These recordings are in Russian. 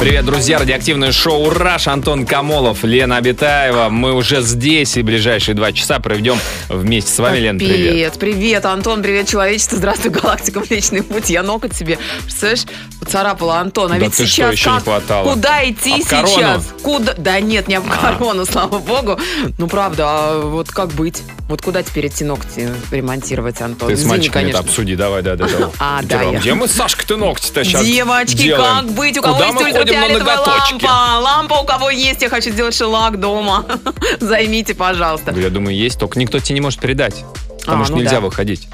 Привет, друзья! Радиоактивное шоу «Раш». Антон Камолов, Лена Абитаева. Мы уже здесь и ближайшие два часа проведем вместе с вами. Лен, привет. Привет, привет, Антон, привет, человечество, здравствуй, галактика, Млечный Путь. Я ноготь себе, представляешь, поцарапала Антон. А Да ведь ты что, сейчас еще не как? хватало? Куда идти Об корону? сейчас? Куда? Да нет, не об А. корону, слава богу. Ну, правда, а вот как быть? Вот куда теперь идти ногти ремонтировать, Антон? Ты с Извини, мальчиками это конечно. обсуди, давай, да, да, да. А, да, Где мы с Сашкой-то ногти-то сейчас Девочки, делаем? как быть? У кого Куда есть ходим на ноготочки? лампа? Лампа у кого есть? Я хочу сделать шелак дома. Займите, пожалуйста. Я думаю, есть, только никто тебе не может передать. Потому А, что ну нельзя да. выходить.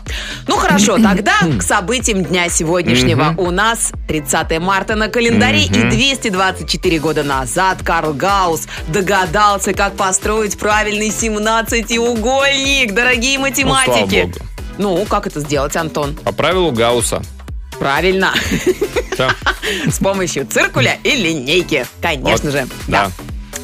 Ну хорошо, тогда к событиям дня сегодняшнего. У нас 30 марта на календаре и 224 года назад Карл Гаусс догадался, как построить правильный 17-угольник, дорогие математики. богу. Ну, как это сделать, Антон? По правилу Гаусса. Правильно. Да. С помощью циркуля и линейки. Конечно Вот, же. Да.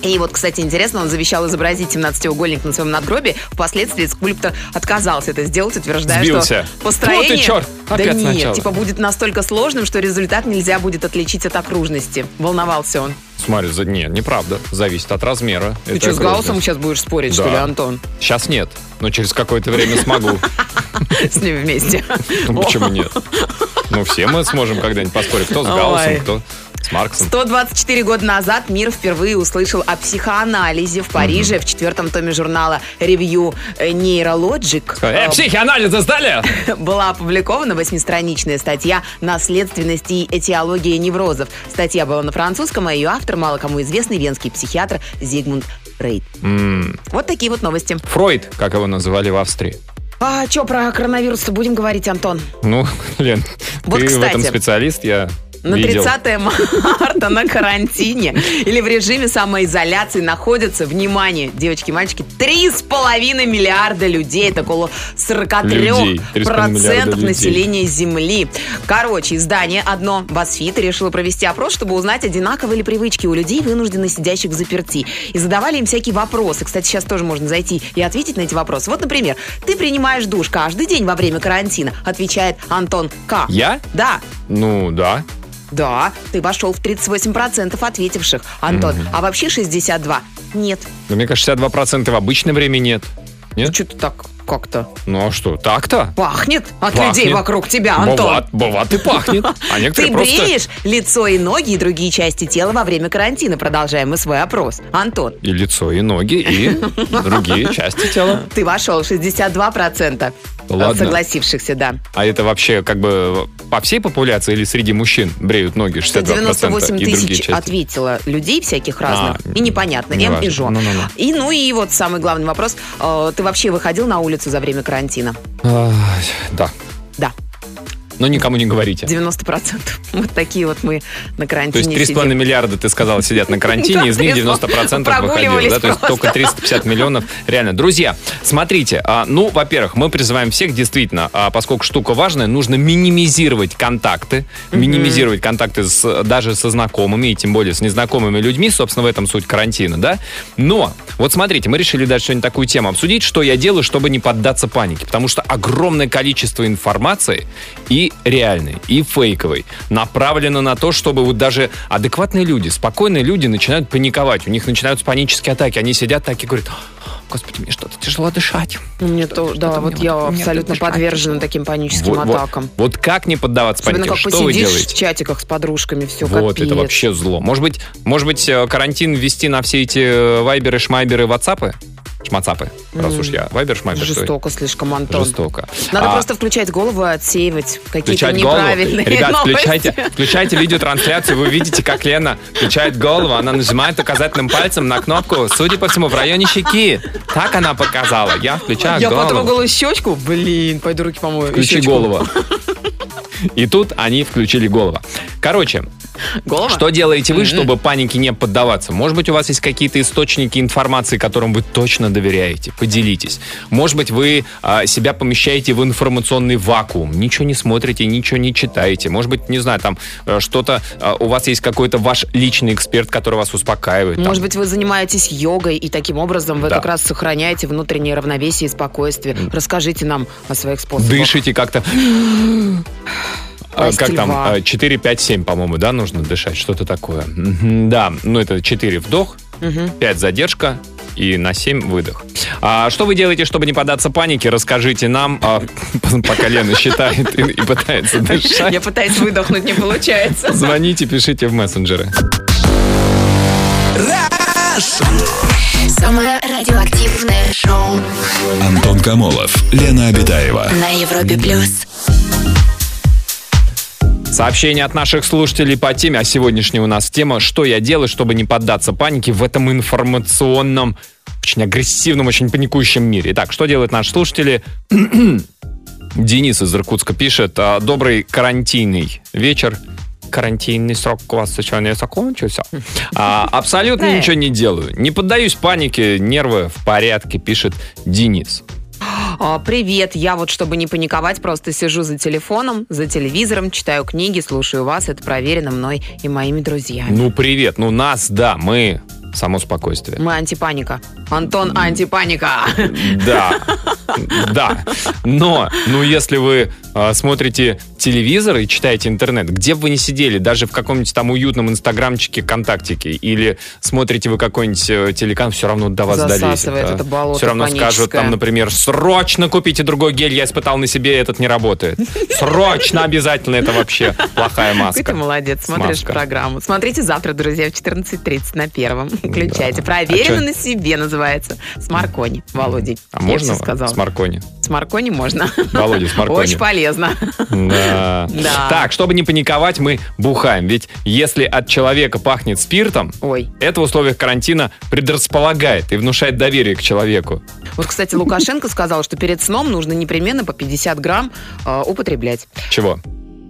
И вот, кстати, интересно, он завещал изобразить 17-угольник на своем надгробии. Впоследствии скульптор отказался это сделать, утверждая, Сбился. что построение... Вот и черт, Да опять нет, сначала. типа будет настолько сложным, что результат нельзя будет отличить от окружности. Волновался он. Смотри, за... нет, неправда. Зависит от размера. Ты что, с Гауссом сейчас будешь спорить, что Да. ли, Антон? Сейчас нет, но через какое-то время смогу. С ним вместе. Ну почему нет? Ну все мы сможем когда-нибудь поспорить. Кто с Гауссом, кто с Марксом. 124 года назад мир впервые услышал о психоанализе в Париже в четвертом томе журнала Review Neurologic. Э, Э, психоанализы сдали? была опубликована восьмистраничная статья «Наследственность и этиология неврозов». Статья была на французском, а ее автор мало кому известный венский психиатр Зигмунд Фрейд. М, Вот такие вот новости. Фройд, как его называли в Австрии. А что про коронавирус-то будем говорить, Антон? Ну, Лен, Вот, ты в кстати, этом специалист, я На видел. 30 марта на карантине или в режиме самоизоляции находятся, внимание, девочки и мальчики, 3,5 миллиарда людей. Это около 43 Людей. 3,5 миллиарда процентов людей. населения Земли. Короче, издание одно, BuzzFeed, решило провести опрос, чтобы узнать, одинаковые ли привычки у людей, вынужденно сидящих в заперти. И задавали им всякие вопросы. Кстати, сейчас тоже можно зайти и ответить на эти вопросы. Вот, например, ты принимаешь душ каждый день во время карантина? Отвечает Антон К. Я? Да. Ну, да. Да, ты вошел в 38% ответивших, Антон. А вообще 62? Нет. Но мне кажется, 62% в обычное время нет. Нет? Что-то так как-то Ну а что, так-то? пахнет от Пахнет. людей вокруг тебя, Антон. Бывает, бывает и пахнет. А Ты некоторые просто... бреешь лицо и ноги и другие части тела во время карантина. Продолжаем мы свой опрос. Антон, И лицо, и ноги, и другие части тела. ты вошел 62% Ладно. согласившихся, да. А это вообще как бы по всей популяции или среди мужчин бреют ноги 62% 98 и другие тысяч части? ответило людей всяких разных. А, и непонятно, не М важно. и Жо. Ну-ну-ну. И ну и вот самый главный вопрос. Э, Ты вообще выходил на улицу за время карантина? Ай, Да. Да. Но никому не говорите. 90%. Вот такие вот мы на То есть карантине 3,5 сидим. миллиарда, ты сказала, сидят на карантине, из них 90% выходило. Прогуливались Да? То есть только 350 миллионов. Реально. Друзья, смотрите, а, ну, во-первых, мы призываем всех, действительно, а, поскольку штука важная, нужно минимизировать контакты, минимизировать контакты с- даже со знакомыми, и тем более с незнакомыми людьми, собственно, в этом суть карантина, да? Но, вот смотрите, мы решили даже сегодня такую тему обсудить, что я делаю, чтобы не поддаться панике, потому что огромное количество информации и реальной, и фейковой направлено на то, чтобы вот даже адекватные люди, спокойные люди начинают паниковать, у них начинаются панические атаки, они сидят так и говорят, Господи, мне что-то тяжело дышать. Мне то, Что-то да, мне вот я вот- абсолютно подвержена таким паническим Вот, вот- атакам. вот как не поддаваться Особенно панике? как Что вы посидишь в делаете? чатиках с подружками, все Вот, капец. это вообще зло. Может быть, может быть, э, карантин ввести на все эти э, вайберы, шмайберы, ватсапы? Шмацапы, раз М. уж я вайбер, шмайбер. что Жестоко слишком, Антон. Жестоко. Надо А, просто включать голову и отсеивать какие-то Включать голову. неправильные Ребят, новости. включайте, включайте видеотрансляцию, вы увидите, как Лена включает голову, она нажимает указательным пальцем на кнопку, судя по всему, в районе щеки. Так она показала. Я включаю Я голову. потрогала щечку. Блин, пойду руки помою. Включи щечку. голову. И тут они включили голову. Короче, Голова? Что делаете вы, чтобы панике не поддаваться? Может быть, у вас есть какие-то источники информации, которым вы точно доверяете? Поделитесь. Может быть, вы а, себя помещаете в информационный вакуум, ничего не смотрите, ничего не читаете. Может быть, не знаю, там э, что-то, а, у вас есть какой-то ваш личный эксперт, который вас успокаивает. там. Может быть, вы занимаетесь йогой, и таким образом вы Да. как раз сохраняете внутреннее равновесие и спокойствие. Расскажите нам о своих способах. Дышите как-то. А, Как там, льва. а, 4, 5, 7, по-моему, да, нужно дышать, что-то такое. Да, ну это 4 вдох, 5 задержка и на 7 выдох. А что вы делаете, чтобы не поддаться панике? Расскажите нам, а, пока Лена считает и, и пытается дышать. Я пытаюсь выдохнуть, не получается. Звоните, пишите в мессенджеры. Самое радиоактивное шоу Антон Камолов, Лена Обитаева. на Европе плюс. Сообщение от наших слушателей по теме, а сегодняшняя у нас тема «Что я делаю, чтобы не поддаться панике в этом информационном, очень агрессивном, очень паникующем мире?» Итак, что делают наши слушатели? Денис из Иркутска пишет «А, «Добрый карантинный вечер». Карантинный срок у вас не закончился. А, абсолютно ничего не делаю. Не поддаюсь панике, нервы в порядке, пишет Денис. А, Привет, я вот, чтобы не паниковать, просто сижу за телефоном, за телевизором, читаю книги, слушаю вас. Это проверено мной и моими друзьями. Ну, привет. Ну, нас, да, мы само спокойствие. Мы антипаника. Антон антипаника. Да, да. Но, ну, если вы э, смотрите телевизор и читаете интернет, где бы вы ни сидели, даже в каком-нибудь там уютном инстаграмчике, контактике, или смотрите вы какой-нибудь э, телеканал, все равно до вас долезет. Засасывает это болото Все равно скажут паническое. там, например, срочно купите другой гель, я испытал на себе, этот не работает. Срочно обязательно, это вообще плохая маска. ты молодец, смотришь программу. Смотрите завтра, друзья, в 14.30 на первом. Включайте. А Проверено на себе называется. С Маркони, Володей. А можно всё сказала. с Маркони? С Маркони можно. Володя, с Маркони. Очень полезно. Да. Так, чтобы не паниковать, мы бухаем. Ведь если от человека пахнет спиртом, это в условиях карантина предрасполагает и внушает доверие к человеку. Вот, кстати, Лукашенко сказал, что перед сном нужно непременно по 50 грамм э, употреблять Чего?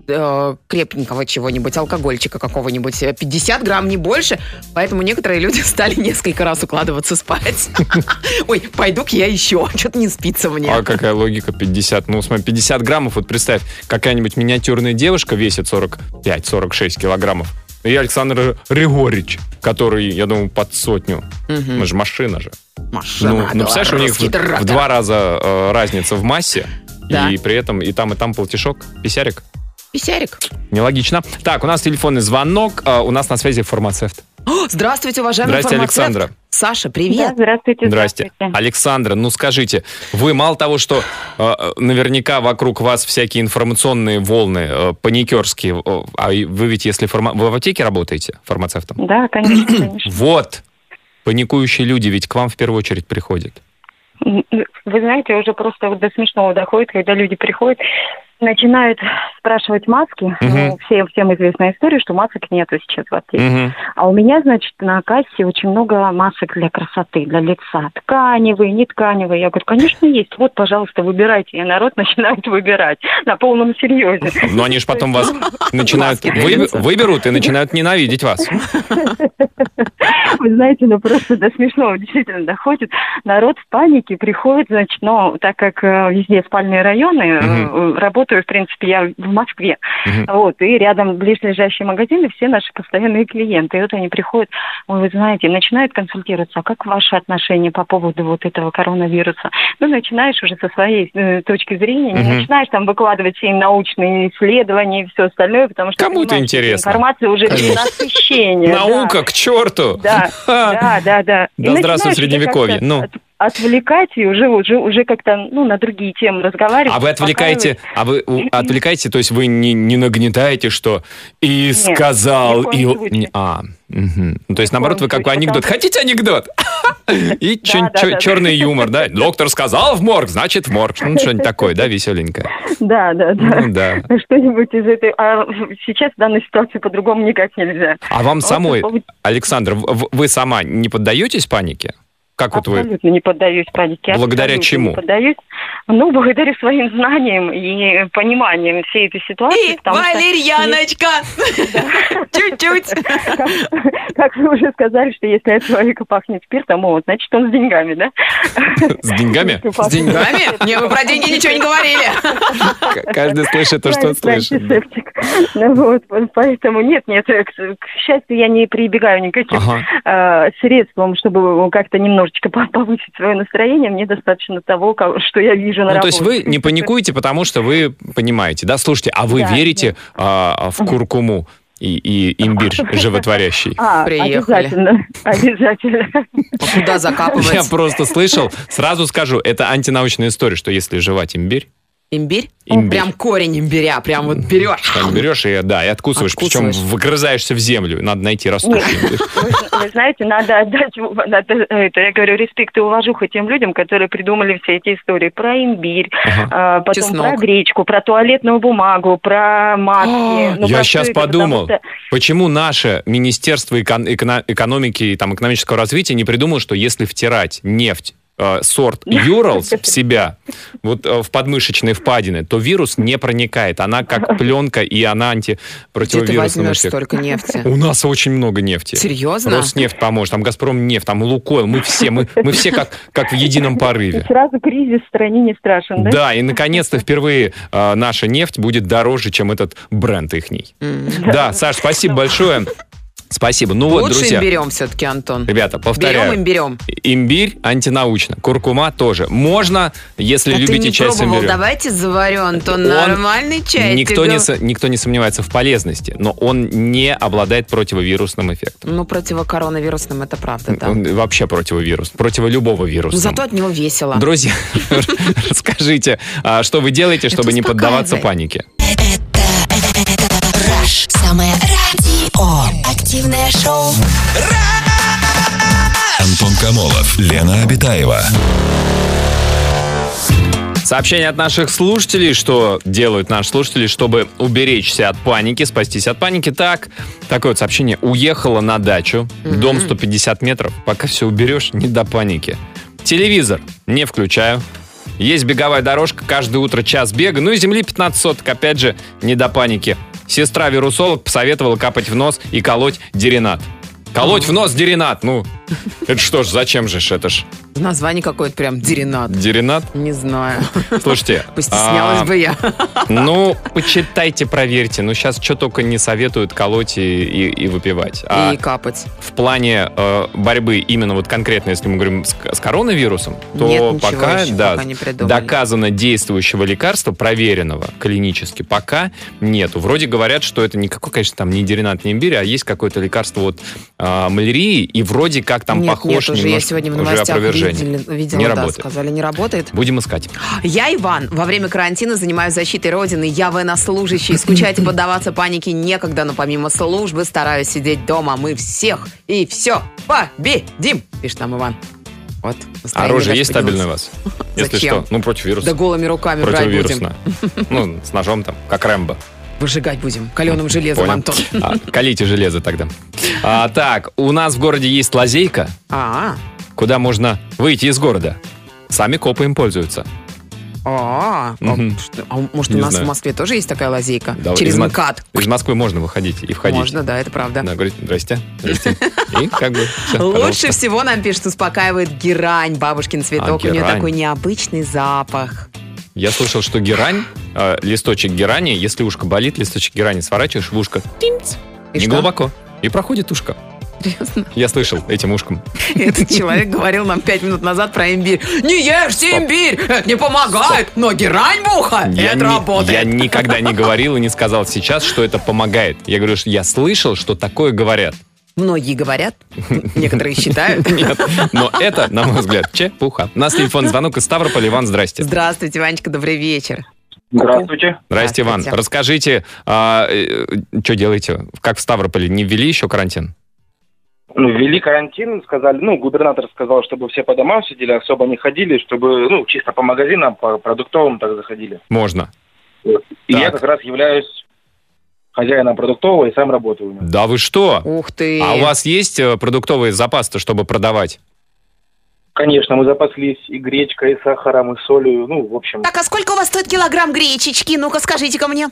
Э, крепенького чего-нибудь, алкогольчика какого-нибудь. Э, 50 грамм, не больше. Поэтому некоторые люди стали несколько раз укладываться спать. Ой, пойду-ка я еще. Что-то не спится мне. А какая логика 50? Ну, смотри, 50 граммов, вот представь, какая-нибудь миниатюрная девушка весит 45-46 килограммов. И Александр Григорьевич, который, я думаю, под сотню. Мы же машина же. Машина, ну, ну, представляешь, у них в, в два раза э, разница в массе, Да. и при этом и там, и там полтишок, писярик. Писярик. Нелогично. Так, у нас телефонный звонок, а, у нас на связи фармацевт. О, здравствуйте, уважаемый Здрасте, фармацевт. Александра. Саша, Да, привет. здравствуйте, Здрасте. здравствуйте. Александра, ну скажите, вы мало того, что э, наверняка вокруг вас всякие информационные волны, э, паникерские, э, а вы ведь если фарма... вы в аптеке работаете фармацевтом? Да, конечно, конечно. Вот, паникующие люди ведь к вам в первую очередь приходят. Вы знаете, уже просто до смешного доходит, когда люди приходят, начинают спрашивать маски. Ну, все, всем известная история, что масок нету сейчас в аптеке. Мгм. А у меня, значит, на кассе очень много масок для красоты, для лица. Тканевые, не тканевые. Я говорю, конечно, есть. Вот, пожалуйста, выбирайте. И народ начинает выбирать на полном серьезе. Но они же потом вас начинают выберут и начинают ненавидеть вас. Вы знаете, ну просто до смешного действительно доходит. Народ в панике приходит, значит, ну, так как э, везде спальные районы, э, э, работаю, в принципе, я в Москве, Мгм. вот, и рядом близлежащие магазины, все наши постоянные клиенты. И вот они приходят, ой, вы знаете, начинают консультироваться, а как ваши отношения по поводу вот этого коронавируса? Ну, начинаешь уже со своей э, точки зрения, не Мгм. начинаешь там выкладывать все научные исследования и все остальное, потому что... Кому это интересно? Информация уже насыщение. Наука, к черту! Да, да, да, да. Здравствуй, Средневековье. Ну. От- отвлекать и уже, уже, уже как-то, ну, на другие темы разговаривать. А вы отвлекаете, а вы отвлекаете, то есть вы не, не нагнетаете, что и Нет, сказал, и... случае. А. Ну, то есть, наоборот, вы как анекдот. Хотите анекдот? И черный юмор, да? Доктор сказал в морг, значит в морг. Ну, что-нибудь такое, да, веселенькое. Да, да, да. Ну, да. Что-нибудь из этой... А сейчас в данной ситуации по-другому никак нельзя. А вам самой, Александр, вы сама не поддаетесь панике? Как вот вы? Абсолютно не поддаюсь панике. Благодаря абсолютно чему? Не поддаюсь. Ну, благодаря своим знаниям и пониманиям всей этой ситуации. И, Валерьяночка! Чуть-чуть. как, вы уже сказали, что если от человека пахнет спиртом, вот, значит, он с деньгами, да? С деньгами? С деньгами? Не, мы про деньги ничего не говорили. Каждый слышит то, что он слышит. Ну вот, поэтому нет, нет, к, счастью, я не прибегаю никаким э, средством, чтобы как-то немножечко по- повысить свое настроение. Мне достаточно того, что я вижу на Ну, то работе. есть вы не паникуете, потому что вы понимаете, да? Слушайте, а вы Да, верите а, в куркуму и, и имбирь животворящий? А, Приехали. обязательно, обязательно. А Куда закапывать? Я просто слышал, сразу скажу, это антинаучная история, что если жевать имбирь, Имбирь? Имбирь. Прям корень имбиря, прям вот берешь. там берешь и, да, и откусываешь, причем Откусываешь. выгрызаешься в землю. Надо найти растущий имбирь. Вы, вы знаете, надо отдать, надо, это, я говорю, респект и уважуха тем людям, которые придумали все эти истории про имбирь, а, потом Чеснок. про гречку, про туалетную бумагу, про маски. Ну, Я про сейчас это, подумал, что- почему наше Министерство экон- эконо- экономики и там, экономического развития не придумало, что если втирать нефть э, сорт Юралс в себя, вот э, в подмышечные впадины, то вирус не проникает. Она как пленка, и она Где ты столько нефти? У нас очень много нефти. Серьезно? Роснефть поможет, там Газпром нефть, там Лукойл, мы все, мы, мы все как, как в едином И порыве. сразу кризис в стране не страшен, да? Да, и наконец-то впервые э, наша нефть будет дороже, чем этот бренд ихний. Да, Саш, спасибо большое. Спасибо. Ну вот, Лучше друзья, имбирем все-таки, Антон. ребята, Берем повторяю. имбирем. Имбирь антинаучно, куркума тоже. Можно, если А любите чай с пробовал? имбирем. Давайте заварю, Антон, Он- нормальный чай. Никто не, никто не сомневается в полезности, но он не обладает противовирусным эффектом. Ну, противокоронавирусным это правда, да. Он вообще противовирус, против любого вируса. Но зато от него весело. Друзья, расскажите, а, что вы делаете, чтобы Это не поддаваться панике? Раш. Самое радио. Активное шоу. Антон Камолов, Лена Обитаева. Сообщение от наших слушателей, что делают наши слушатели, чтобы уберечься от паники, спастись от паники. Так, такое вот сообщение. Уехала на дачу, дом 150 метров. Пока все уберешь, не до паники. Телевизор не включаю. Есть беговая дорожка, каждое утро час бега. Ну и земли 15 соток, опять же, не до паники. Сестра-вирусолог посоветовала капать в нос и колоть деринат. Колоть в нос деринат, ну, это что ж, зачем же ж это ж? Название какое-то прям деринат. Деринат? Не знаю. Слушайте. Постеснялась а, бы я. Ну, почитайте, проверьте. Ну, сейчас что только не советуют колоть и, и- и выпивать. А И капать. в плане э, борьбы именно вот конкретно, если мы говорим с, с коронавирусом, то Нет, пока, еще да, пока не придумали. доказано действующего лекарства, проверенного клинически, пока нету. Вроде говорят, что это никакой, конечно, там не деринат, не имбирь, а есть какое-то лекарство от э, малярии, и вроде как там нет, похож нет, уже я немножко- сегодня в новостях видели- видела, Не да, работает. сказали, не работает. Будем искать. Я, Иван, во время карантина занимаюсь защитой Родины. Я военнослужащий. Скучать и поддаваться панике некогда, но помимо службы стараюсь сидеть дома. Мы всех и все победим, пишет нам Иван. Вот. Оружие есть стабильное у вас? Если Зачем? что, ну, против вируса. Да голыми руками брать будем. Ну, с ножом там, как Рэмбо. Выжигать будем каленым железом, Понял. Антон. А, колите железо тогда. А, так, у нас в городе есть лазейка, А, куда можно выйти из города. Сами копы им пользуются. а, а, Мгм. что- а может, у Не нас знаю. в Москве тоже есть такая лазейка? Да, Через из Мо- МКАД. Из Москвы можно выходить и входить. Можно, да, это правда. Да, говорит, здрасте, здрасте. И как бы всё, Лучше всего нам пишет, успокаивает герань, бабушкин цветок. А, У нее герань. такой необычный запах. Я слышал, что герань, э, листочек герани, если ушко болит, листочек герани сворачиваешь в ушко. Тинц. И не что? глубоко. И проходит ушко. Серьезно? Я слышал этим ушком. Этот человек говорил нам пять минут назад про имбирь. Не ешьте Стоп. имбирь, это не помогает, но герань в ухо, Я, это не- работает. я никогда не говорил и не сказал сейчас, что это помогает. Я говорю, что я слышал, что такое говорят. Многие говорят, некоторые считают. Нет, но это, на мой взгляд, чепуха. У нас телефон звонок из Ставрополя. Иван, здрасте. Здравствуйте, Ванечка, добрый вечер. Здравствуйте. Здрасте, Иван. Расскажите, что делаете? Как в Ставрополе? Не ввели еще карантин? Ну, ввели карантин, сказали, ну, губернатор сказал, чтобы все по домам сидели, особо не ходили, чтобы, ну, чисто по магазинам, по продуктовым так заходили. Можно. И я Так. как раз являюсь хозяином продуктового и сам работаю у него. Да вы что? Ух ты. А у вас есть э, продуктовый запас-то, чтобы продавать? Конечно, мы запаслись и гречкой, и сахаром, и солью. Ну, в общем, Так, а сколько у вас стоит килограмм гречечки? Ну-ка, скажите-ка мне.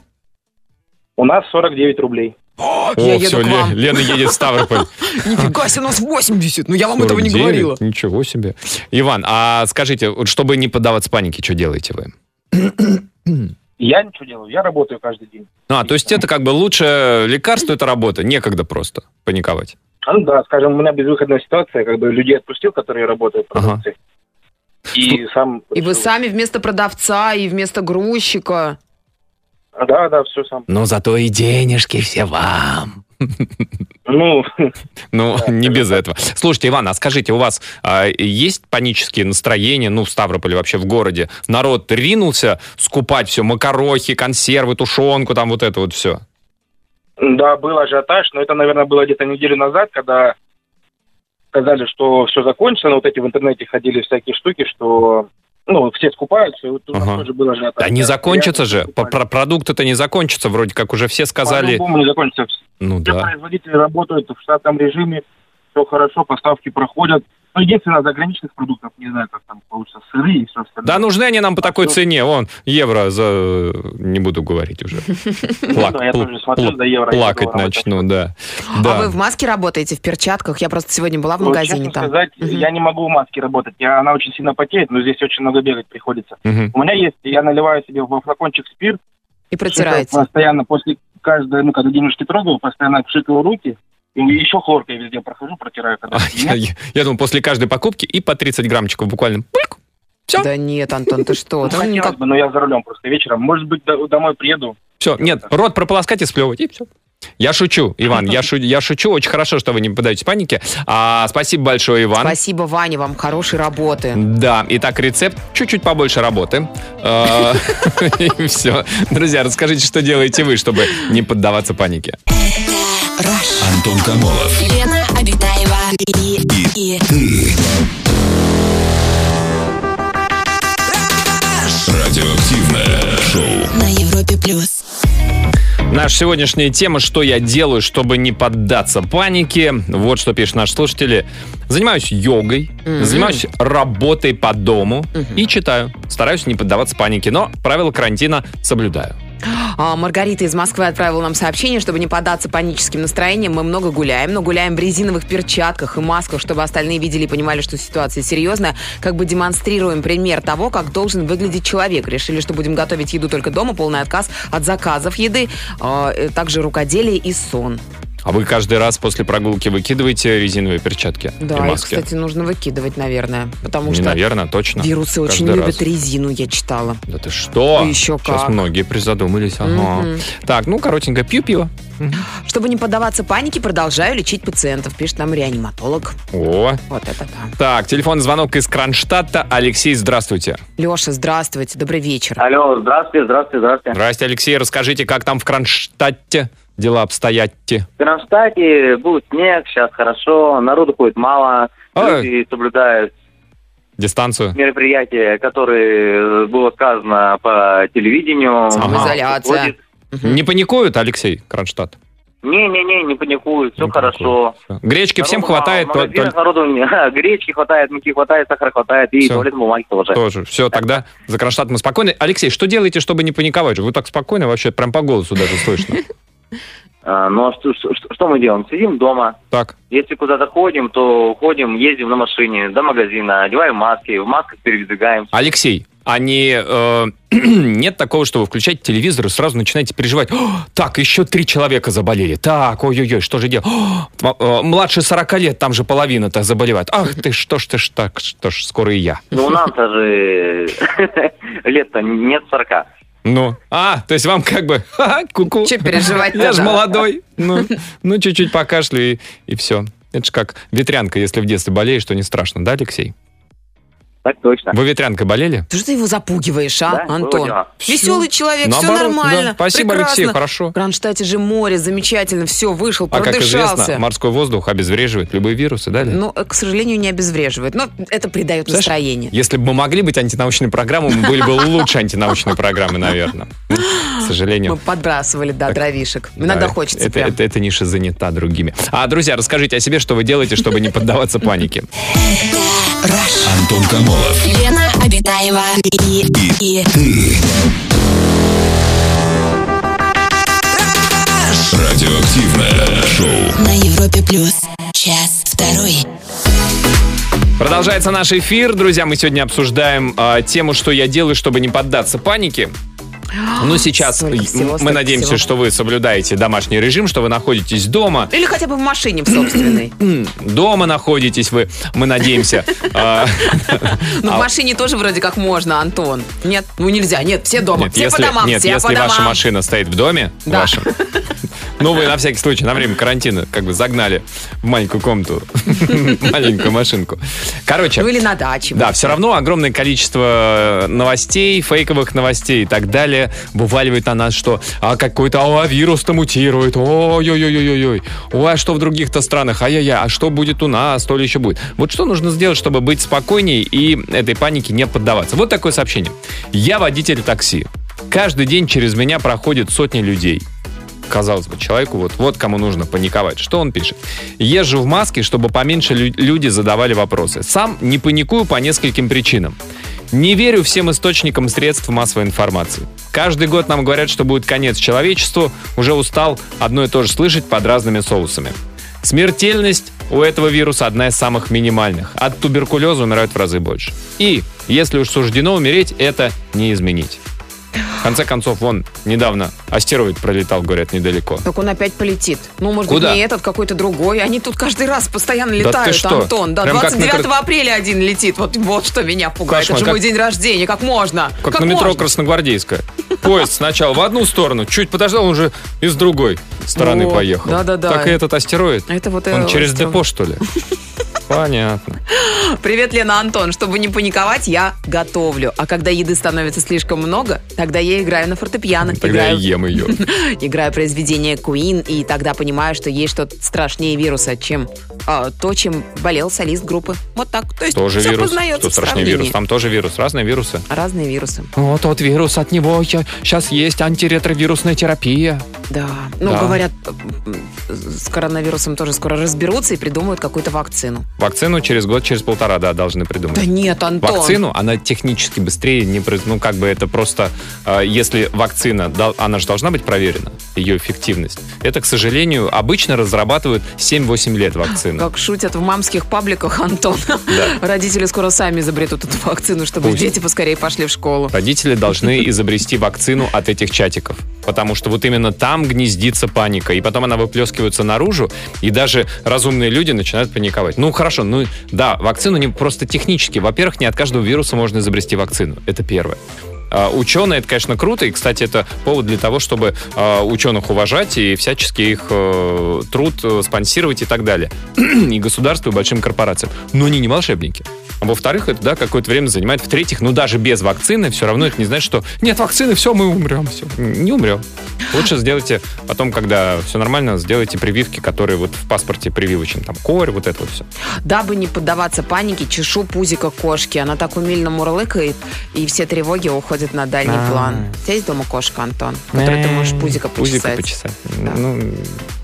у нас 49 рублей. О, я еду все, к вам. Лена едет в Ставрополь. Нифига себе, у нас 80. Ну, я вам этого не 49? говорила. Ничего себе. Иван, а скажите, вот чтобы не поддаваться панике, что делаете вы? Я ничего делаю, я работаю каждый день. А, то есть это как бы лучше лекарство, это работа. Некогда просто паниковать. А, Ну да, скажем, у меня безвыходная ситуация, как бы людей отпустил, которые работают в Ага. продукции. И сам... И вы сами вместо продавца и вместо грузчика. Да, да, все сам. Но зато и денежки все вам. Ну, Ну, не без этого. Слушайте, Иван, а скажите, у вас а, есть панические настроения, ну, в Ставрополе, вообще в городе? Народ ринулся скупать все, макарохи, консервы, тушенку, там вот это вот все. да, был ажиотаж, но это, наверное, было где-то неделю назад, когда сказали, что все закончится, но вот эти в интернете ходили всякие штуки, что ну, все скупаются, и вот у нас Ага. тоже был ажиотаж. Да не закончится же. По- Продукты-то не закончатся, вроде как уже все сказали. По-любому не закончится. Ну Все да. производители работают в штатном режиме, все хорошо, поставки проходят. Ну, единственное, заграничных продуктов, не знаю, как там получится, сыры и все остальное. Да нужны они нам по такой Ну. цене. Вон, евро за... Не буду говорить уже. Евро Плакать начну, да. А вы в маске работаете, в перчатках? Я просто сегодня была в Ну, магазине там. сказать, я не могу в маске работать. Я, она очень сильно потеет, но здесь очень много бегать приходится. У меня есть, я наливаю себе во флакончик спирт, И протираете. постоянно после каждой, ну, когда денежки трогаю, постоянно пшикаю руки, и еще хлоркой везде прохожу, протираю. Когда А, я, я- я думал, после каждой покупки и по 30 граммчиков буквально. Пульк. Всё. Да нет, Антон, ты что? Ну, хотелось никак- бы, но я за рулем просто вечером. Может быть, до- домой приеду. Все, нет, рот прополоскать и сплевывать, и все. Я шучу, Иван, я, шу- я шучу. Очень хорошо, что вы не подаете панике. А, спасибо большое, Иван. Спасибо, Ваня, вам хорошей работы. Да, итак, рецепт чуть-чуть побольше работы. А, И все. Друзья, расскажите, что делаете вы, чтобы не поддаваться панике. Rush. Антон Камолов. Лена Обитаева и, и, Ты. Радиоактивное шоу. на Европе плюс. Наша сегодняшняя тема «Что я делаю, чтобы не поддаться панике?» Вот что пишут наши слушатели. Занимаюсь йогой, занимаюсь работой по дому и читаю. Стараюсь не поддаваться панике, но правила карантина соблюдаю. А, Маргарита из Москвы отправила нам сообщение, чтобы не поддаться паническим настроениям. Мы много гуляем, но гуляем в резиновых перчатках и масках, чтобы остальные видели и понимали, что ситуация серьезная. Как бы демонстрируем пример того, как должен выглядеть человек. Решили, что будем готовить еду только дома, полный отказ от заказов еды, а, э, также рукоделие и сон. А вы каждый раз после прогулки выкидываете резиновые перчатки и Да, их, маски? кстати, нужно выкидывать, наверное, потому Не, что наверное, точно. вирусы очень Каждый любят раз. резину, я читала. Да ты что? Еще Сейчас как. многие призадумались. Ага. Мгм. Так, ну, коротенько, пью пиво. Чтобы не поддаваться панике, продолжаю лечить пациентов, пишет нам реаниматолог. О, Вот это да. так, телефонный звонок из Кронштадта. Алексей, здравствуйте. Леша, здравствуйте, добрый вечер. Алло, здравствуйте, здравствуйте, здравствуйте. Здрасте, Алексей. Расскажите, как там в Кронштадте дела обстоят? В Кронштадте будет снег, сейчас хорошо, народу ходит мало, люди соблюдают Дистанцию? мероприятия, которые э, было сказано по телевидению. Самоизоляция. Ходит. Мгм. Не паникуют, Алексей, Кронштадт? Не-не-не, не паникуют, все Не хорошо. паникуют. Гречки всем Народу мало, хватает, в то- то- народу не- гречки хватает, муки хватает, сахара хватает, и Всё. туалетной бумаги тоже. тоже. Все, тогда за Кронштадт мы спокойны. Алексей, что делаете, чтобы не паниковать? Вы так спокойно, вообще прям по голосу даже слышно. А, ну а что, что- что мы делаем? Сидим дома. Так, Если куда-то ходим, то ходим, ездим на машине до магазина, одеваем маски, в масках передвигаемся. Алексей, а не, э, нет такого, что вы включаете телевизор и сразу начинаете переживать. «О, так, еще три человека заболели. Так, ой-ой-ой, что же делать? О, э, младше 40 лет, там же половина-то заболевает. Ах ты, что ж ты ж так, что ж, скоро и я. Ну, у нас же лет-то нет 40. Ну, а, то есть вам как бы, ха-ха, ку-ку. Че переживать Я же молодой. Ну, ну, чуть-чуть покашлю и, и все. Это же как ветрянка, если в детстве болеешь, то не страшно, да, Алексей? Так точно. Вы ветрянкой болели? Ты что ты его запугиваешь, а, Да, Антон? Веселый человек, все Наоборот, нормально. да. Спасибо, прекрасно. Алексей, хорошо. В Кронштадте же море, замечательно, все, вышел, А как продышался. известно, морской воздух обезвреживает любые вирусы, да? Ну, э, к сожалению, не обезвреживает. Но это придает Знаешь, настроение. Если бы мы могли быть антинаучной программой, мы были бы лучше антинаучной программы, наверное. Ну, К сожалению. Мы подбрасывали, да, дровишек. Иногда Да, хочется это, это, эта ниша занята другими. А, друзья, расскажите о себе, что вы делаете, чтобы не поддаваться панике. Антон Камолов. Лена Обитаева и, и, Ты. Радиоактивное шоу. на Европе плюс. Час второй. Продолжается наш эфир. Друзья, мы сегодня обсуждаем а, тему, что я делаю, чтобы не поддаться панике. Ну, сейчас Столько всего, мы столько надеемся, всего. что вы соблюдаете домашний режим, что вы находитесь дома. Или хотя бы в машине в собственной. Дома находитесь вы, мы надеемся. А, Ну, А- в машине тоже вроде как можно, Антон. Нет, ну нельзя. Нет, все дома. Нет, все если, по домам, нет, все если по ваша домам. машина стоит в доме, Да. вашем, ну, вы на всякий случай на время карантина как бы загнали в маленькую комнату маленькую машинку. Короче, Ну или на даче. Да, все равно огромное количество новостей, фейковых новостей и так далее вываливает на нас, что а, какой-то а, вирус-то мутирует, ой-ой-ой-ой-ой, ой, а что в других-то странах, ай-яй-яй, а что будет у нас, то ли еще будет. Вот что нужно сделать, чтобы быть спокойней и этой панике не поддаваться? Вот такое сообщение. Я водитель такси. Каждый день через меня проходит сотни людей казалось бы, человеку вот, вот кому нужно паниковать. Что он пишет? Езжу в маске, чтобы поменьше лю- люди задавали вопросы. Сам не паникую по нескольким причинам. Не верю всем источникам средств массовой информации. Каждый год нам говорят, что будет конец человечеству. Уже устал одно и то же слышать под разными соусами. Смертельность у этого вируса одна из самых минимальных. От туберкулеза умирают в разы больше. И, если уж суждено умереть, это не изменить. В конце концов, вон, недавно астероид пролетал, говорят, недалеко. Так он опять полетит. Ну, может Куда? быть, не этот, какой-то другой. Они тут каждый раз постоянно ты летают, что? Антон. Да, Прям как на 29 кар- апреля один летит. Вот, вот что меня пугает. Кошмар, Это же мой как- день рождения. Как можно? Как, на метро можно? Красногвардейская. Поезд сначала в одну сторону, чуть подождал, он уже из другой стороны Вот, поехал. да-да-да. Так и этот астероид. Это вот Он э, через остров. депо, что ли? Понятно. Привет, Лена Антон. Чтобы не паниковать, я готовлю. А когда еды становится слишком много, тогда я играю на фортепиано. Тогда я играю, ем ее. играю произведение Queen, и тогда понимаю, что есть что-то страшнее вируса, чем а, то, чем болел солист группы. Вот так. То есть Тоже все вирус. познается страшнее сравнении. вирус? Там тоже вирус. Разные вирусы. Разные вирусы. Вот тот вирус, от него сейчас есть антиретровирусная терапия. Да. Ну, Да. говорят, с коронавирусом тоже скоро разберутся и придумают какую-то вакцину. Вакцину через год, через полтора, да, должны придумать. Да нет, Антон. Вакцину, она технически быстрее не Ну, как бы это просто... э, если вакцина, она же должна быть проверена, ее эффективность. Это, к сожалению, обычно разрабатывают 7-8 лет вакцину. Как шутят в мамских пабликах, Антон. Родители скоро сами изобретут эту вакцину, чтобы Пусть. дети поскорее пошли в школу. Родители должны изобрести вакцину от этих чатиков. Потому что вот именно там гнездится паника. И потом она выплескивается наружу, и даже разумные люди начинают паниковать. Ну, хорошо, ну, да, вакцину не просто технически. Во-первых, не от каждого вируса можно изобрести вакцину. Это первое. А, Ученые, это, конечно, круто, и, кстати, это повод для того, чтобы а, ученых уважать и всячески их э, труд э, спонсировать и так далее. и государству, и большим корпорациям. Но они не волшебники. А Во-вторых, это, да, какое-то время занимает. В-третьих, ну, даже без вакцины все равно это не значит, что нет вакцины, все, мы умрем. Все. Не умрем. Лучше сделайте потом, когда все нормально, сделайте прививки, которые вот в паспорте прививочен. Там корь, вот это вот все. Дабы не поддаваться панике, чешу пузика кошки. Она так умильно мурлыкает, и все тревоги уходят на дальний А. план. У тебя есть дома кошка, Антон, которой ты можешь пузика почесать? почесать. Ну,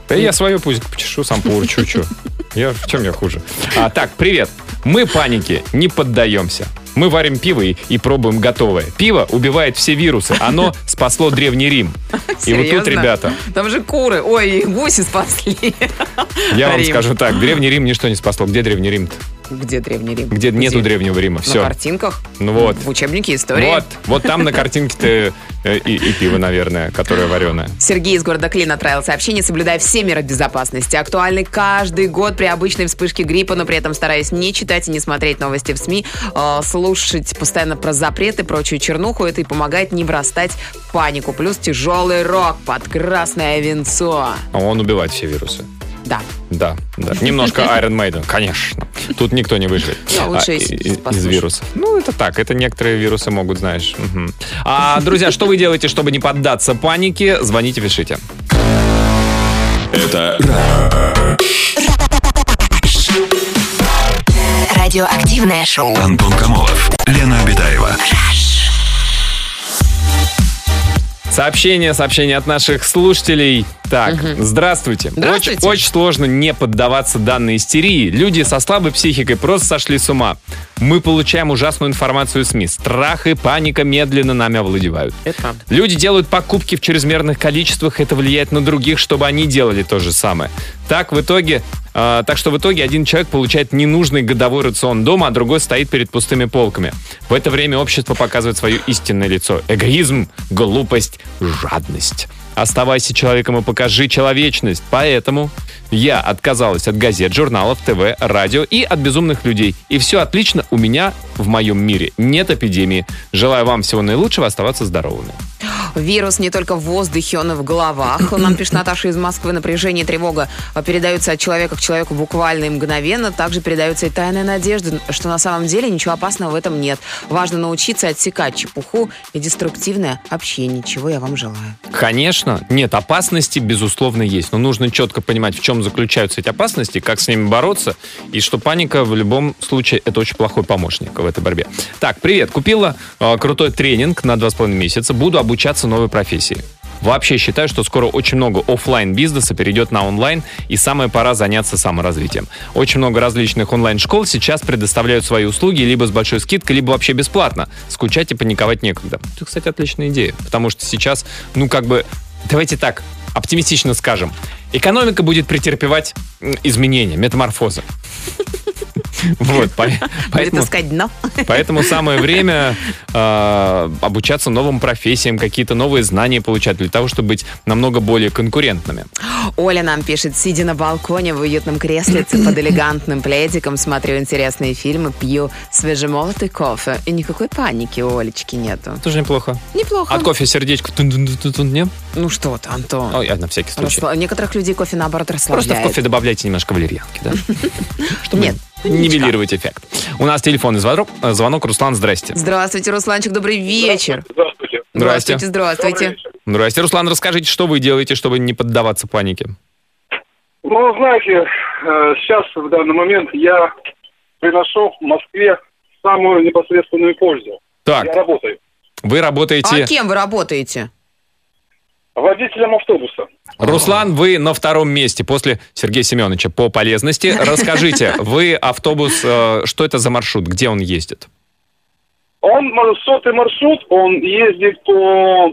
да я свое пузико почешу, сам поурчу, что. Я, в чем я хуже? А, так, привет. Мы панике не поддаемся. Мы варим пиво и, и пробуем готовое. Пиво убивает все вирусы. Оно спасло Древний Рим. И вот тут, ребята, Там же куры. Ой, гуси спасли. я вам скажу так. Древний Рим ничто не спасло. Где Древний Рим? Где Древний Рим? Где нету Древнего Рима? На Все. картинках. Ну вот. В учебнике истории. Вот, вот там на картинке-то э, и, и пиво, наверное, которое вареное. Сергей из города Клин отправил сообщение, соблюдая все меры безопасности. Актуальный каждый год при обычной вспышке гриппа, но при этом стараясь не читать и не смотреть новости в СМИ, э, слушать постоянно про запреты, прочую чернуху. Это и помогает не врастать в панику. Плюс тяжелый рок под красное венцо. А он убивает все вирусы. Да. Да, да. Немножко Iron Maiden, конечно. Тут никто не выживет. Ну, лучше А, из- из, вирусов. Ну, это так. Это некоторые вирусы могут, знаешь. мгм. А, друзья, что вы делаете, чтобы не поддаться панике? Звоните, пишите. Это Радиоактивное шоу. Антон Камолов, Лена Обитаева. Сообщение, сообщение от наших слушателей. Так, здравствуйте. Здравствуйте. Очень, очень сложно не поддаваться данной истерии. Люди со слабой психикой просто сошли с ума. Мы получаем ужасную информацию СМИ. Страх и паника медленно нами овладевают. Это. Люди делают покупки в чрезмерных количествах, это влияет на других, чтобы они делали то же самое. Так в итоге, так что в итоге один человек получает ненужный годовой рацион дома, а другой стоит перед пустыми полками. В это время общество показывает свое истинное лицо: эгоизм, глупость, жадность. Оставайся человеком и покажи человечность. Поэтому я отказалась от газет, журналов, ТВ, радио и от безумных людей. И все отлично у меня в моем мире. Нет эпидемии. Желаю вам всего наилучшего, оставаться здоровыми. Вирус не только в воздухе, он и в головах. Нам пишет Наташа из Москвы. Напряжение и тревога а, передаются от человека к человеку буквально и мгновенно. Также передается и тайная надежда, что на самом деле ничего опасного в этом нет. Важно научиться отсекать чепуху и деструктивное общение, чего я вам желаю. Конечно, нет, опасности, безусловно, есть. Но нужно четко понимать, в чем заключаются эти опасности, как с ними бороться, и что паника в любом случае это очень плохой помощник в этой борьбе. Так, привет. Купила э, крутой тренинг на два с половиной месяца. Буду обучаться новой профессии. Вообще считаю, что скоро очень много оффлайн бизнеса перейдет на онлайн, и самое пора заняться саморазвитием. Очень много различных онлайн-школ сейчас предоставляют свои услуги либо с большой скидкой, либо вообще бесплатно. Скучать и паниковать некогда. Это, кстати, отличная идея, потому что сейчас, ну, как бы, давайте так, оптимистично скажем, экономика будет претерпевать изменения, метаморфозы. Вот, поэтому... искать дно. Поэтому самое время э, обучаться новым профессиям, какие-то новые знания получать для того, чтобы быть намного более конкурентными. Оля нам пишет, сидя на балконе в уютном креслице под элегантным пледиком, смотрю интересные фильмы, пью свежемолотый кофе. И никакой паники у Олечки нету. Тоже неплохо. Неплохо. От кофе сердечко тун-тун-тун-тун, не? Ну что ты, Антон. Ой, на всякий случай. Расслаб- Некоторых людей кофе, наоборот, расслабляет. Просто в кофе добавляйте немножко валерьянки, да? Чтобы Нет, нивелировать эффект. У нас телефонный звонок. Звонок, Руслан, здрасте. Здравствуйте, Русланчик, добрый вечер. Здравствуйте. Здравствуйте, здравствуйте. Здрасте, Руслан, расскажите, что вы делаете, чтобы не поддаваться панике? Ну, знаете, э, сейчас, в данный момент, я приношу в Москве самую непосредственную пользу. Так, Я работаю вы работаете... А кем вы работаете? Водителем автобуса. Руслан, вы на втором месте после Сергея Семеновича по полезности. Расскажите, вы автобус, э, что это за маршрут, где он ездит? Он сотый маршрут, он ездит по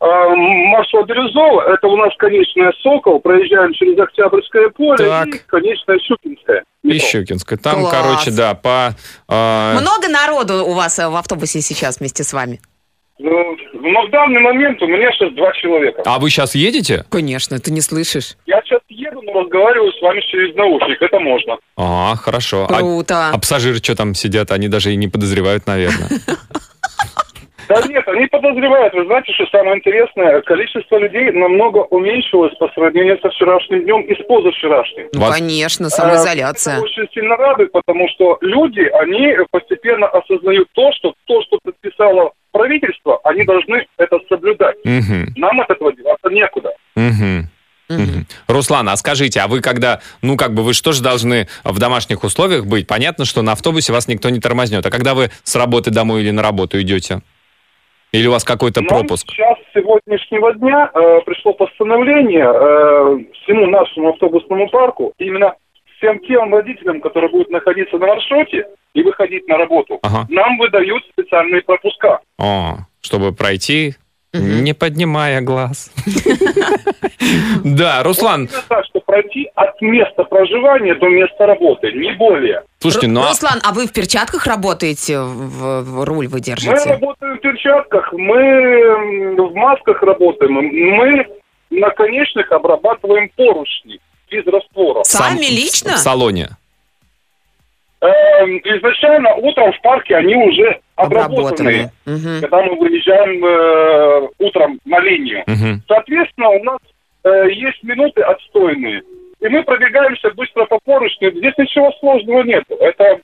э, маршрут Бирюзова. Это у нас конечная Сокол. Проезжаем через Октябрьское поле Так. и конечная Щукинская. И Щукинская. Там, Класс. короче, да, по... э, Много народу у вас э, в автобусе сейчас вместе с вами? Ну, но в данный момент у меня сейчас два человека. А вы сейчас едете? Конечно, ты не слышишь. Я сейчас еду, но разговариваю с вами через наушник. Это можно. А, хорошо. А- Круто. А, пассажиры что там сидят? Они даже и не подозревают, наверное. Да нет, они подозревают. Вы знаете, что самое интересное? Количество людей намного уменьшилось по сравнению со вчерашним днем и с позавчерашним. Ну, конечно, Э, самоизоляция. Это очень сильно радует, потому что люди, они постепенно осознают то, что то, что предписало правительство, они должны это соблюдать. Мгм, Нам от этого деваться некуда. мгм. Мгм. Руслан, а скажите, а вы когда, ну как бы вы что же должны в домашних условиях быть? Понятно, что на автобусе вас никто не тормознет. А когда вы с работы домой или на работу идете? Или у вас какой-то пропуск? сейчас, с сегодняшнего дня, э, пришло постановление э, всему нашему автобусному парку, именно всем тем водителям, которые будут находиться на маршруте и выходить на работу, Ага. нам выдают специальные пропуска. О, чтобы пройти, не поднимая глаз. Да, Руслан, пройти от места проживания до места работы, не более. слушайте, ну а- Руслан, а вы в перчатках работаете? В, в руль вы Мы держите? работаем в перчатках, мы в масках работаем, мы на конечных обрабатываем поручни из раствора. Сами сам- лично? В салоне. Эм, изначально утром в парке они уже обработаны. Мгм. Когда мы выезжаем э, утром на линию. Мгм. Соответственно, у нас э, есть минуты отстойные. И мы пробегаемся быстро по поручню. Здесь ничего сложного нет. Это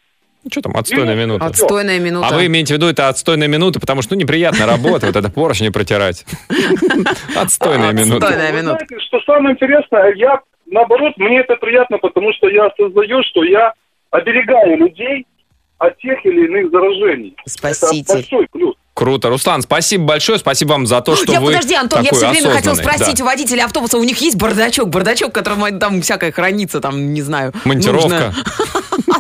что там, отстойная Минуту. минута. Отстойная минута. А вы имеете в виду, это отстойная минута, потому что, ну, неприятная работа, вот это поручни протирать. Отстойная минута. Отстойная минута. что самое интересное, я, наоборот, мне это приятно, потому что я осознаю, что я оберегаю людей от тех или иных заражений. Спаситель. Это большой плюс. Круто. Руслан, спасибо большое. Спасибо вам за то, что я, вы подожди, Антон, я такой все время хотел спросить Да. у водителей автобуса, у них есть бардачок, бардачок, в котором там всякое хранится, там, не знаю. Монтировка.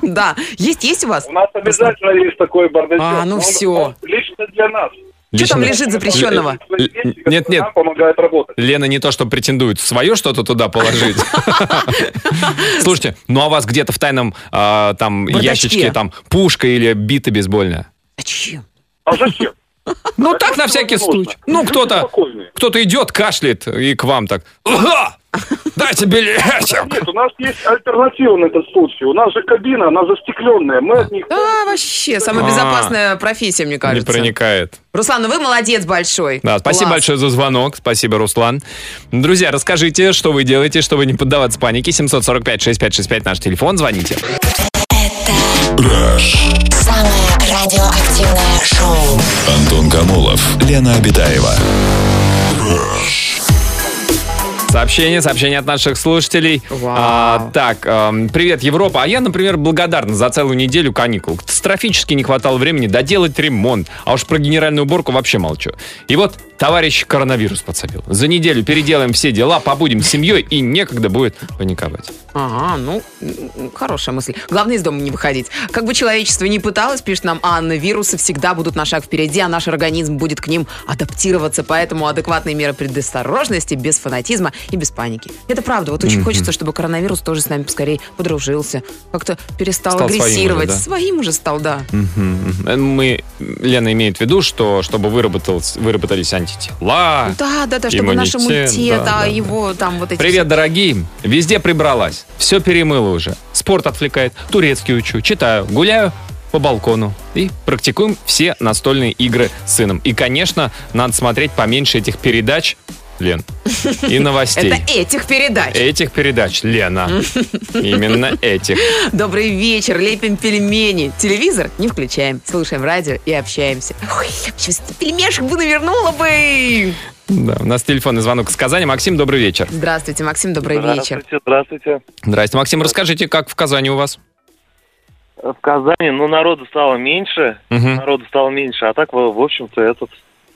Да. Есть, есть у вас? У нас обязательно есть такой бардачок. А, ну он Лично для нас. Что там Лично- лежит запрещенного? Нет, нет. Нам помогают работать. Лена не то, что претендует свое что-то туда положить. Слушайте, ну а вас где-то в тайном а, там ящичке там пушка или бита бейсбольная? Зачем? А зачем? Ну А так на всякий не случай. Ну кто-то кто-то идет, кашляет и к вам так. «Ага! Дайте билетик. Нет, у нас есть альтернатива на этот случай. У нас же кабина, она застекленная. Мы от них... Да, вообще, самая А. безопасная профессия, мне Не кажется. проникает. Руслан, ну вы молодец большой. Да, спасибо Класс. большое за звонок. Спасибо, Руслан. Друзья, расскажите, что вы делаете, чтобы не поддаваться панике. 745-6565 наш телефон. Звоните. Самое радиоактивное шоу. Антон Камолов, Лена Обитаева. Сообщение, сообщение от наших слушателей. Вау. А, так, эм, привет, Европа. А я, например, благодарна за целую неделю каникул. Катастрофически не хватало времени доделать ремонт. А уж про генеральную уборку вообще молчу. И вот товарищ коронавирус подсобил. За неделю переделаем все дела, побудем с семьей и некогда будет паниковать. Ага, ну, хорошая мысль. Главное из дома не выходить. Как бы человечество ни пыталось, пишет нам Анна, вирусы всегда будут на шаг впереди, а наш организм будет к ним адаптироваться. Поэтому адекватные меры предосторожности, без фанатизма и без паники. Это правда. Вот очень хочется, чтобы коронавирус тоже с нами поскорее подружился. Как-то перестал Стал своим агрессировать. уже, да? Своим уже стал, да. Мгм. Мы, Лена имеет в виду, что чтобы выработалось, выработались антитела. Да, да, да, чтобы наш иммунитет, да, а да, его там вот эти... Привет, дорогие! Везде прибралась. Все перемыло уже. Спорт отвлекает. Турецкий учу. Читаю. Гуляю по балкону. И практикуем все настольные игры с сыном. И, конечно, надо смотреть поменьше этих передач, Лен, и новостей. Это этих передач. Этих передач, Лена. Именно этих. Добрый вечер, лепим пельмени. Телевизор не включаем, слушаем радио и общаемся. Ой, сейчас пельмешек бы навернула бы. Да, у нас телефонный звонок из Казани. Максим, добрый вечер. Здравствуйте, Максим, добрый вечер. Здравствуйте, здравствуйте. Максим, расскажите, как в Казани у вас? В Казани, ну, народу стало меньше, Мгм. народу стало меньше, а так, в общем-то, этот,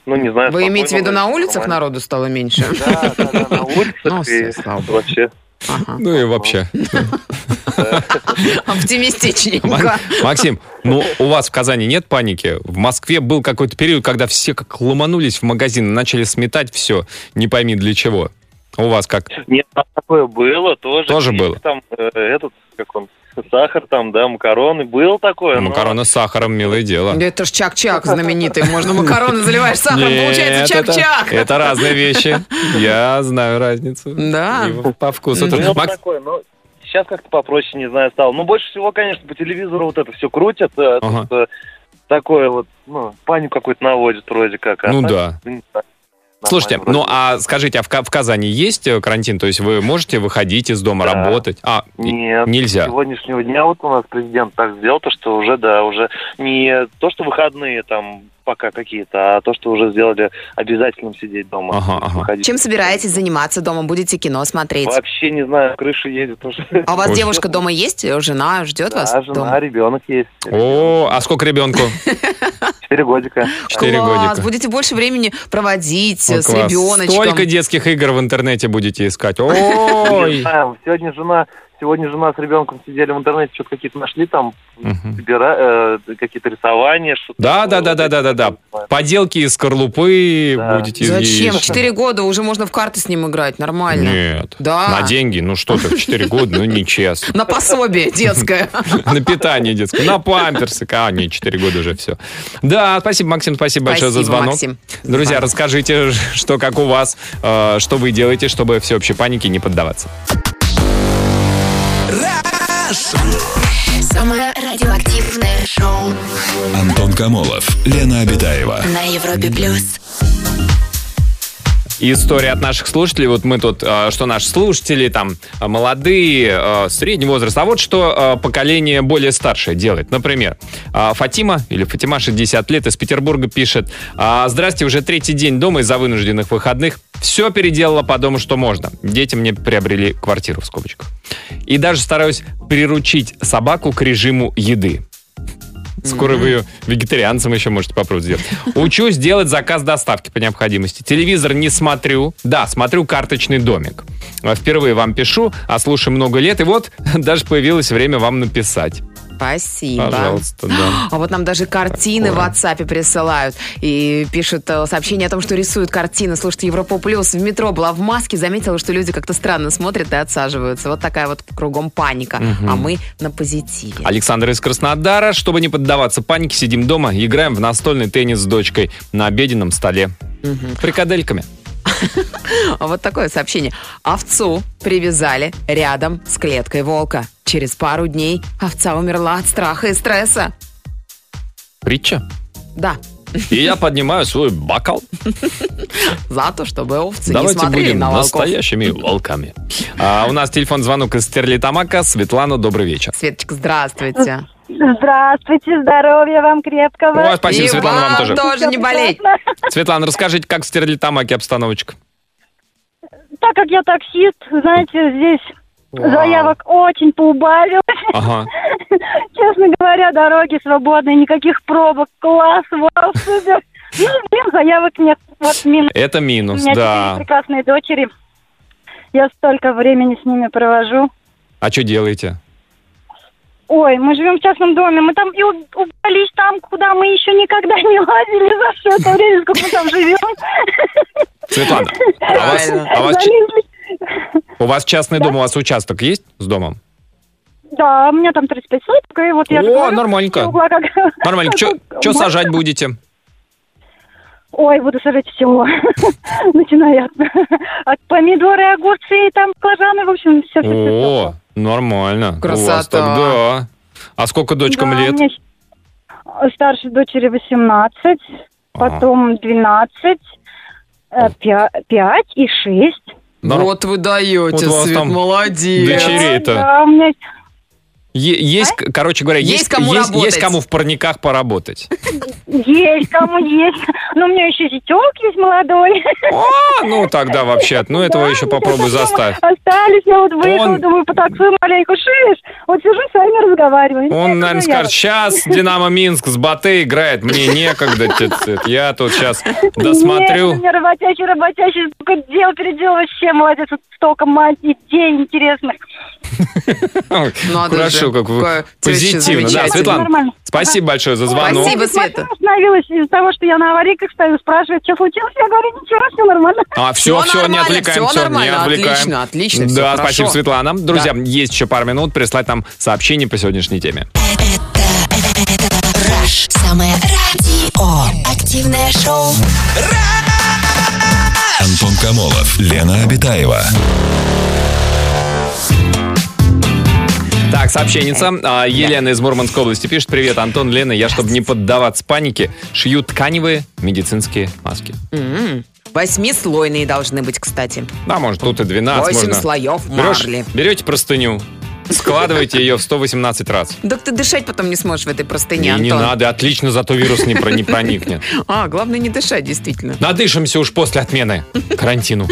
ну, не знаю... Вы имеете в виду на улицах нормально. народу стало меньше? Да, да, да, на улицах Ну, и слава богу. вообще. Ага. Ну и вообще. Оптимистичненько. Максим, ну у вас в Казани нет паники? В Москве был какой-то период, когда все как ломанулись в магазин, начали сметать все, не пойми для чего. У вас как? Нет, там такое было тоже. Тоже было? Там э, этот, как он, сахар там, да, макароны. Было такое. но- Макароны с сахаром, милое дело. Это ж чак-чак знаменитый. Можно макароны заливаешь сахаром, Нет, получается чак-чак. Это, разные вещи. Я знаю разницу. Да. И по вкусу. Ну, Тут- Макс- такое, но сейчас как-то попроще, не знаю, стало. Ну, больше всего, конечно, по телевизору вот это все крутят. э, Ага. тут, э, такое вот, ну, панику какую-то наводит вроде как. а Ну так, да. Слушайте, ну а скажите, а в, в Казани есть э, карантин? То есть вы можете выходить из дома, Да. работать? А, Нет, нельзя. с сегодняшнего дня вот у нас президент так сделал, то, что уже, да, уже не то, что выходные там пока какие-то, а то, что уже сделали обязательным сидеть дома. Ага, ага. Выходить. Чем собираетесь заниматься дома? Будете кино смотреть? Вообще не знаю, крыша едет уже. А у вас Ой. девушка дома есть? Жена ждет вас Да, жена, дома? ребенок есть. О, а сколько ребенку? Четыре годика. Четыре годика. будете больше времени проводить с ребеночком. Столько детских игр в интернете будете искать. Ой! сегодня жена, сегодня жена с ребенком сидели в интернете, что-то какие-то нашли там, собира- э, какие-то рисования, что-то. Да, такое. да, да, да, да, да, да. Поделки из скорлупы Да. будете Зачем? Четыре года уже можно в карты с ним играть, нормально. Нет. Да. На деньги? Ну что ты, в 4 года, ну нечестно. На пособие детское. На питание детское, на памперсы. А, нет, 4 года уже все. Да, спасибо, Максим, спасибо большое за звонок. Максим. Друзья, расскажите, что как у вас, э, что вы делаете, чтобы всеобщей панике не поддаваться. Самое радиоактивное шоу Антон Камолов, Лена Обитаева. на Европе плюс. История от наших слушателей. Вот мы тут, э, что наши слушатели, там, э, молодые, э, средний возраст. А вот что поколение более старшее делает. Например, Фатима, или Фатима, 60 лет, из Петербурга пишет. «А, Здрасте, уже третий день дома из-за вынужденных выходных. Все переделала по дому, что можно. Дети мне приобрели квартиру, в скобочках. И даже стараюсь приручить собаку к режиму еды. Скоро вы вегетарианцам еще можете попробовать сделать. Учусь делать заказ доставки по необходимости. Телевизор не смотрю. Да, смотрю «Карточный домик». А Впервые вам пишу, а слушаю много лет, и вот даже появилось время вам написать. Спасибо. Пожалуйста, да. А вот нам даже картины в Такое. WhatsApp присылают. И пишут э, сообщение о том, что рисуют картины. Слушайте, Европа Плюс в метро была в маске, заметила, что люди как-то странно смотрят и отсаживаются. Вот такая вот кругом паника. А мы на позитиве. Александр из Краснодара. Чтобы не поддаваться панике, сидим дома, играем в настольный теннис с дочкой на обеденном столе. Прикадельками. Вот такое сообщение. Овцу привязали рядом с клеткой волка. Через пару дней овца умерла от страха и стресса. Притча. Да, И я поднимаю свой бокал. за то, чтобы овцы не Давайте смотрели будем на волков. настоящими волками. А, у нас телефон звонок из Стерлитамака. Светлана, добрый вечер. Светочка, здравствуйте. Здравствуйте, здоровья вам крепкого. О, спасибо, И Светлана, вам тоже. тоже не болеть. Светлана, расскажите, как в Стерлитамаке обстановочка? Так как я таксист, знаете, здесь заявок очень поубавилось. Ага. Честно говоря, дороги свободные, никаких пробок. Класс, вау, супер. Ну, блин, заявок нет. Вот минус. Это У минус, меня четыре да. прекрасные дочери. Я столько времени с ними провожу. А что делаете? Ой, мы живем в частном доме, мы там и убрались там, куда мы еще никогда не лазили за все это время, сколько мы там живем. Светлана, а у вас, а вас у вас частный дом, у вас участок есть с домом? Да, у меня там 35 соток, и вот я же О, говорю, нормальненько. все угла как- Нормально. Что сажать будете? Ой, буду сажать все. Начиная от, от помидоры, огурцы, там баклажаны, в общем, все, все, О, нормально. У вас Красота. так, да. А сколько дочкам лет? старшей дочери 18, потом 12, 5 и 6. Норм- Вот вы даете, Вот Свет, молодец. дочерей-то. Да, у меня Есть, к- короче говоря, Есть есть, кому есть, есть кому в парниках поработать. есть, кому есть. Но у меня еще зятек есть молодой. А, ну тогда вообще, ну этого Да, еще попробуй сейчас дома заставь. Остались, я вот выехала, Он- думаю, потаксую маленько, шиш. Вот сижу с вами разговариваю. Он, Ну, наверное, скажет, сейчас Динамо Минск с Батэ играет, мне некогда, я тут сейчас досмотрю. Нет, у меня работящий, работящий, только дел передел вообще, молодец, столько мать идей интересных. Надо Хорошо, как позитивно. Да. Светлана, Нормально. спасибо большое за звонок. Спасибо, Света. остановилась из-за того, что я на аварийках стою, спрашивает, что случилось, я говорю, ничего, все нормально. А, все, все, не отвлекаем, все, не нормально, отвлекаем. отлично, отлично, Да, хорошо. спасибо, Светлана. Друзья, есть еще пару минут прислать нам сообщение по сегодняшней теме. Раш. Самое радио. Активное шоу. Антон Камолов, Лена Обитаева. Так, сообщенница. А, Елена из Мурманской области пишет. Привет, Антон, Лена. Я, чтобы не поддаваться панике, шью тканевые медицинские маски. М, Восьмислойные должны быть, кстати. Да, может, тут и 12 Восемь можно. слоев Берешь- марли. берете простыню, складываете ее в 118 раз. Так ты дышать потом не сможешь в этой простыне, И не Антон. надо, отлично, зато вирус не проникнет. А, главное не дышать, действительно. Надышимся уж после отмены карантину.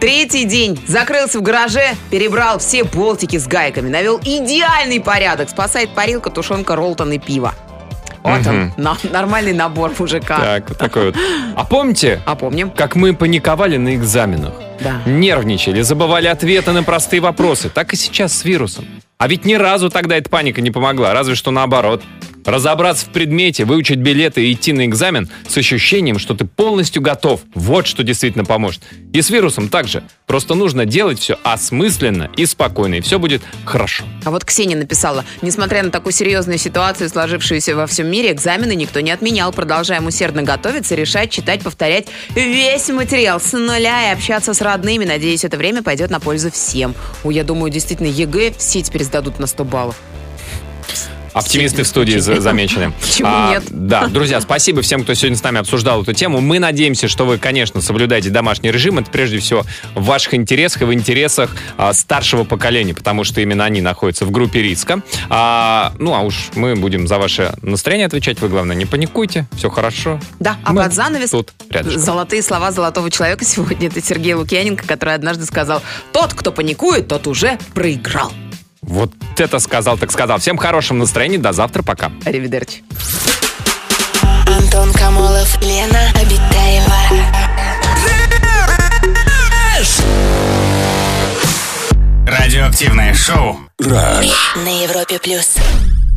Третий день. Закрылся в гараже, перебрал все болтики с гайками, навел идеальный порядок. Спасает парилка, тушенка, роллтон и пиво. Вот он, Мгм. на- нормальный набор мужика. Так, вот такой вот. А помните, А помним? как мы паниковали на экзаменах? Да. Нервничали, забывали ответы на простые вопросы. Так и сейчас с вирусом. А ведь ни разу тогда эта паника не помогла, разве что наоборот. Разобраться в предмете, выучить билеты и идти на экзамен с ощущением, что ты полностью готов. Вот что действительно поможет. И с вирусом также. Просто нужно делать все осмысленно и спокойно, и все будет хорошо. А вот Ксения написала, несмотря на такую серьезную ситуацию, сложившуюся во всем мире, экзамены никто не отменял. Продолжаем усердно готовиться, решать, читать, повторять весь материал с нуля и общаться с родными. Надеюсь, это время пойдет на пользу всем. Ой, я думаю, действительно, ЕГЭ все теперь сдадут на 100 баллов. Оптимисты в студии за- замечены. Почему А, нет? Да, друзья, спасибо всем, кто сегодня с нами обсуждал эту тему. Мы надеемся, что вы, конечно, соблюдаете домашний режим. Это прежде всего в ваших интересах и в интересах а, старшего поколения, потому что именно они находятся в группе риска. А, ну, а уж мы будем за ваше настроение отвечать. Вы, главное, не паникуйте, все хорошо. Да, а Мы под занавес тут рядышком. золотые слова золотого человека сегодня. Это Сергей Лукьяненко, который однажды сказал, тот, кто паникует, тот уже проиграл. Вот это сказал, так сказал. Всем хорошего настроения. До завтра. Пока. Аривидерчи. Антон Камолов, Лена Обитаева. Радиоактивное шоу на Европе+. плюс.